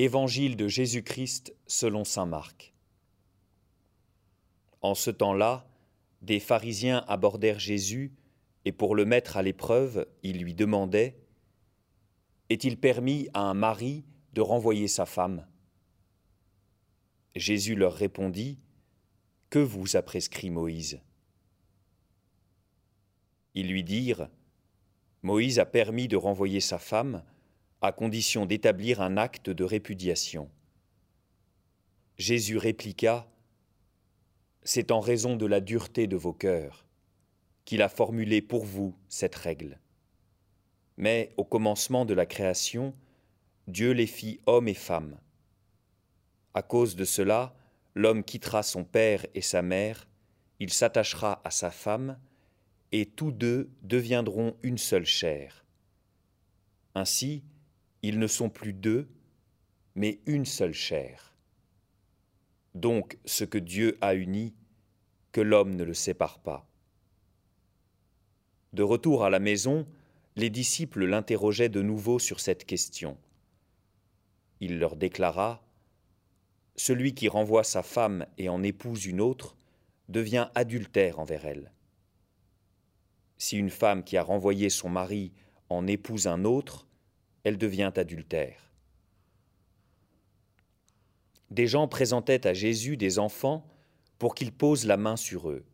Évangile de Jésus-Christ selon Saint Marc. En ce temps-là, des pharisiens abordèrent Jésus et pour le mettre à l'épreuve, ils lui demandaient Est-il permis à un mari de renvoyer sa femme? Jésus leur répondit Que vous a prescrit Moïse? Ils lui dirent Moïse a permis de renvoyer sa femme à condition d'établir un acte de répudiation. Jésus répliqua, C'est en raison de la dureté de vos cœurs qu'il a formulé pour vous cette règle. Mais au commencement de la création, Dieu les fit hommes et femmes. À cause de cela, l'homme quittera son père et sa mère, il s'attachera à sa femme, et tous deux deviendront une seule chair. Ainsi, ils ne sont plus deux, mais une seule chair. Donc ce que Dieu a uni, que l'homme ne le sépare pas. De retour à la maison, les disciples l'interrogeaient de nouveau sur cette question. Il leur déclara Celui qui renvoie sa femme et en épouse une autre devient adultère envers elle. Si une femme qui a renvoyé son mari en épouse un autre, elle devient adultère. Des gens présentaient à Jésus des enfants pour qu'il pose la main sur eux.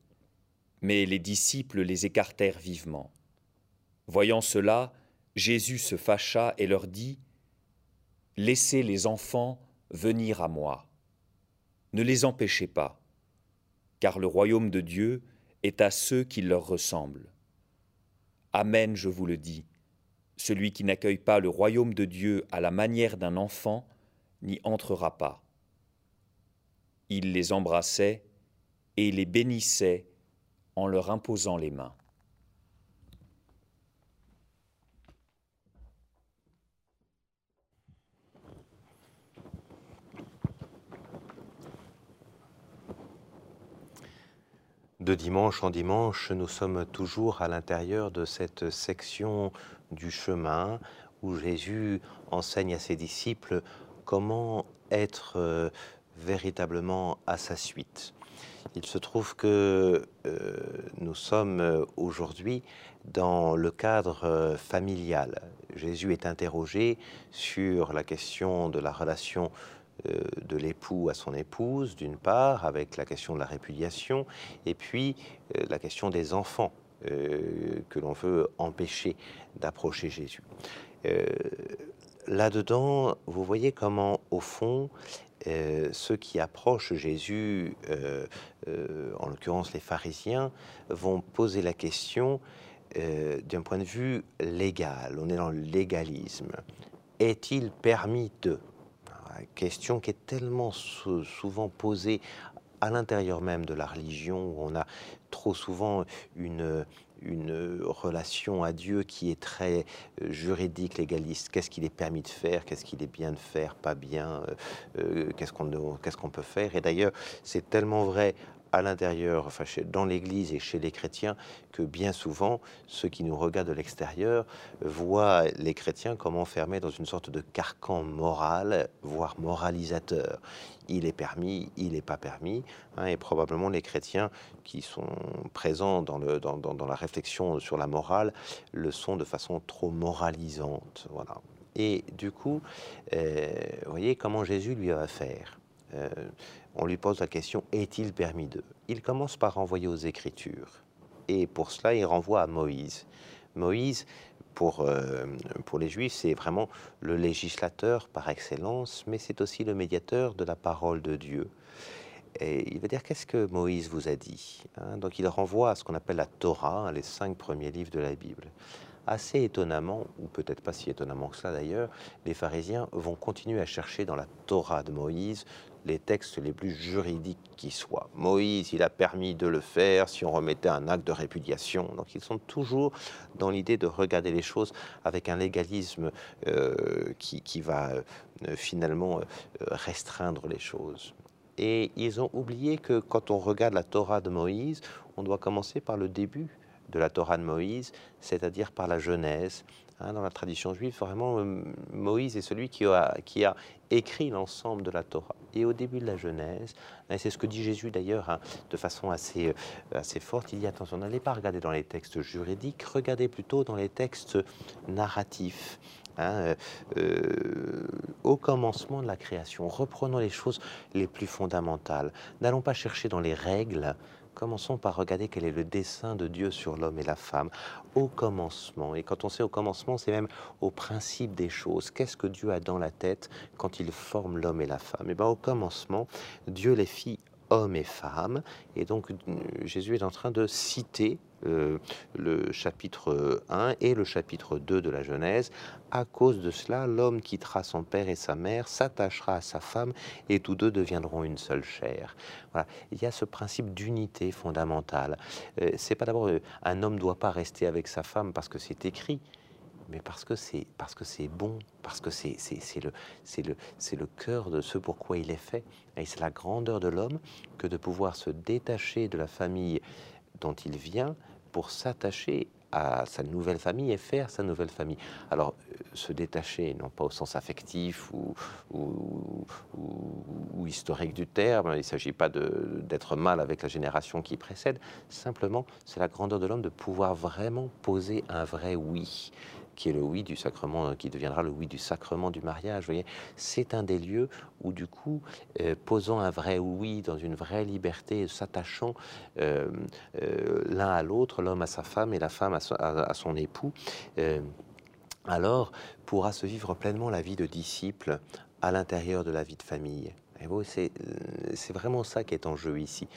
Mais les disciples les écartèrent vivement. Voyant cela, Jésus se fâcha et leur dit, Laissez les enfants venir à moi. Ne les empêchez pas, car le royaume de Dieu est à ceux qui leur ressemblent. Amen, je vous le dis. Celui qui n'accueille pas le royaume de Dieu à la manière d'un enfant n'y entrera pas. Il les embrassait et les bénissait en leur imposant les mains. De dimanche en dimanche, nous sommes toujours à l'intérieur de cette section du chemin où Jésus enseigne à ses disciples comment être euh, véritablement à sa suite. Il se trouve que euh, nous sommes euh, aujourd'hui dans le cadre familial. Jésus est interrogé sur la question de la relation de l'époux à son épouse, d'une part, avec la question de la répudiation, et puis la question des enfants euh, que l'on veut empêcher d'approcher Jésus. Euh, là-dedans, vous voyez comment, au fond, euh, ceux qui approchent Jésus, en l'occurrence les pharisiens, vont poser la question d'un point de vue légal. On est dans le légalisme. Est-il permis de Question qui est tellement souvent posée à l'intérieur même de la religion, où on a trop souvent une, une relation à Dieu qui est très euh, juridique, légaliste. Qu'est-ce qu'il est permis de faire? Qu'est-ce qu'il est bien de faire? Pas bien? Euh, euh, Qu'est-ce qu'on qu'est-ce qu'on peut faire? Et d'ailleurs, c'est tellement vrai à l'intérieur, enfin dans l'Église et chez les chrétiens, que bien souvent, ceux qui nous regardent de l'extérieur voient les chrétiens comme enfermés dans une sorte de carcan moral, voire moralisateur. Il est permis, il n'est pas permis, hein, et probablement les chrétiens qui sont présents dans, la réflexion sur la morale le sont de façon trop moralisante. Voilà. Et du coup, euh, voyez comment Jésus lui va faire. Euh, on lui pose la question est-il permis de? Il commence par renvoyer aux Écritures. Et pour cela, il renvoie à Moïse. Moïse, pour, euh, pour les Juifs, c'est vraiment le législateur par excellence, mais c'est aussi le médiateur de la parole de Dieu. Et il va dire qu'est-ce que Moïse vous a dit hein? Donc il renvoie à ce qu'on appelle la Torah, les cinq premiers livres de la Bible. Assez étonnamment, ou peut-être pas si étonnamment que cela d'ailleurs, les pharisiens vont continuer à chercher dans la Torah de Moïse les textes les plus juridiques qui soient. Moïse, il a permis de le faire si on remettait un acte de répudiation. Donc ils sont toujours dans l'idée de regarder les choses avec un légalisme euh, qui, va euh, finalement euh, restreindre les choses. Et ils ont oublié que quand on regarde la Torah de Moïse, on doit commencer par le début de la Torah de Moïse, c'est-à-dire par la Genèse. Hein, dans la tradition juive, vraiment, Moïse est celui qui a écrit l'ensemble de la Torah. Et au début de la Genèse, et c'est ce que dit Jésus d'ailleurs hein, de façon assez, euh, assez forte, il dit attention, n'allez pas regarder dans les textes juridiques, regardez plutôt dans les textes narratifs. Hein, euh, au commencement de la création, reprenons les choses les plus fondamentales. N'allons pas chercher dans les règles Commençons par regarder quel est le dessein de Dieu sur l'homme et la femme au commencement. Et quand on sait au commencement, c'est même au principe des choses. Qu'est-ce que Dieu a dans la tête quand il forme l'homme et la femme? Et eh bien au commencement, Dieu les fit hommes et femmes. Et donc Jésus est en train de citer euh, le chapitre 1 et le chapitre 2 de la Genèse. À cause de cela, l'homme quittera son père et sa mère, s'attachera à sa femme, et tous deux deviendront une seule chair. Voilà. Il y a ce principe d'unité fondamentale. Euh, c'est pas d'abord euh, un homme doit pas rester avec sa femme parce que c'est écrit mais parce que c'est parce que c'est bon, parce que c'est le c'est le c'est le cœur de ce pourquoi il est fait. Et c'est la grandeur de l'homme que de pouvoir se détacher de la famille dont il vient pour s'attacher à sa nouvelle famille et faire sa nouvelle famille. Alors, euh, se détacher, non pas au sens affectif ou, ou, historique du terme, il ne s'agit pas d'être mal avec la génération qui précède, simplement, c'est la grandeur de l'homme de pouvoir vraiment poser un vrai oui qui est le oui du sacrement, qui deviendra le oui du sacrement du mariage. c'est un des lieux où du coup, euh, posant un vrai oui dans une vraie liberté, s'attachant euh, euh, l'un à l'autre, l'homme à sa femme et la femme à, son époux, alors pourra se vivre pleinement la vie de disciple à l'intérieur de la vie de famille. C'est vraiment ça qui est en jeu ici.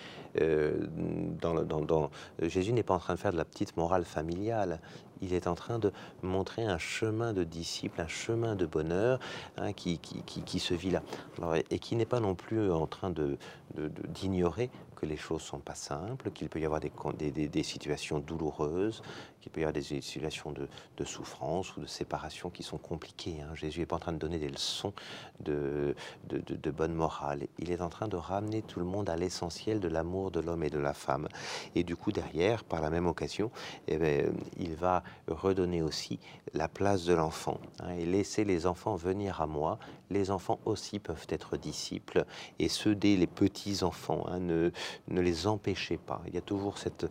Jésus n'est pas en train de faire de la petite morale familiale il est en train de montrer un chemin de disciple, un chemin de bonheur hein, qui, se vit là. et qui n'est pas non plus en train d'ignorer que les choses sont pas simples, qu'il peut y avoir des, situations douloureuses, qu'il peut y avoir des situations de, souffrance ou de séparation qui sont compliquées. Hein. Jésus n'est pas en train de donner des leçons de, bonne morale. Il est en train de ramener tout le monde à l'essentiel de l'amour de l'homme et de la femme. Et du coup, derrière, par la même occasion, eh bien, il va redonner aussi la place de l'enfant hein, et laisser les enfants venir à moi. Les enfants aussi peuvent être disciples et ceux dès les petits enfants, hein, ne, ne les empêchez pas. Il y a toujours cette,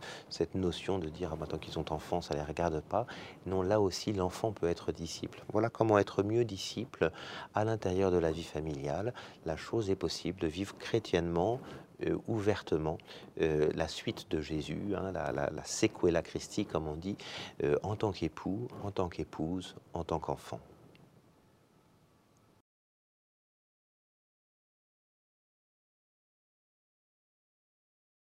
notion de dire ah, bah, tant qu'ils sont enfants, ça les regarde pas. Non, là aussi, l'enfant peut être disciple. Voilà comment être mieux disciple à l'intérieur de la vie familiale. La chose est possible de vivre chrétiennement euh, ouvertement euh, la suite de Jésus, hein, la, la, la, sequela Christi, comme on dit, euh, en tant qu'époux, en tant qu'épouse, en tant qu'enfant.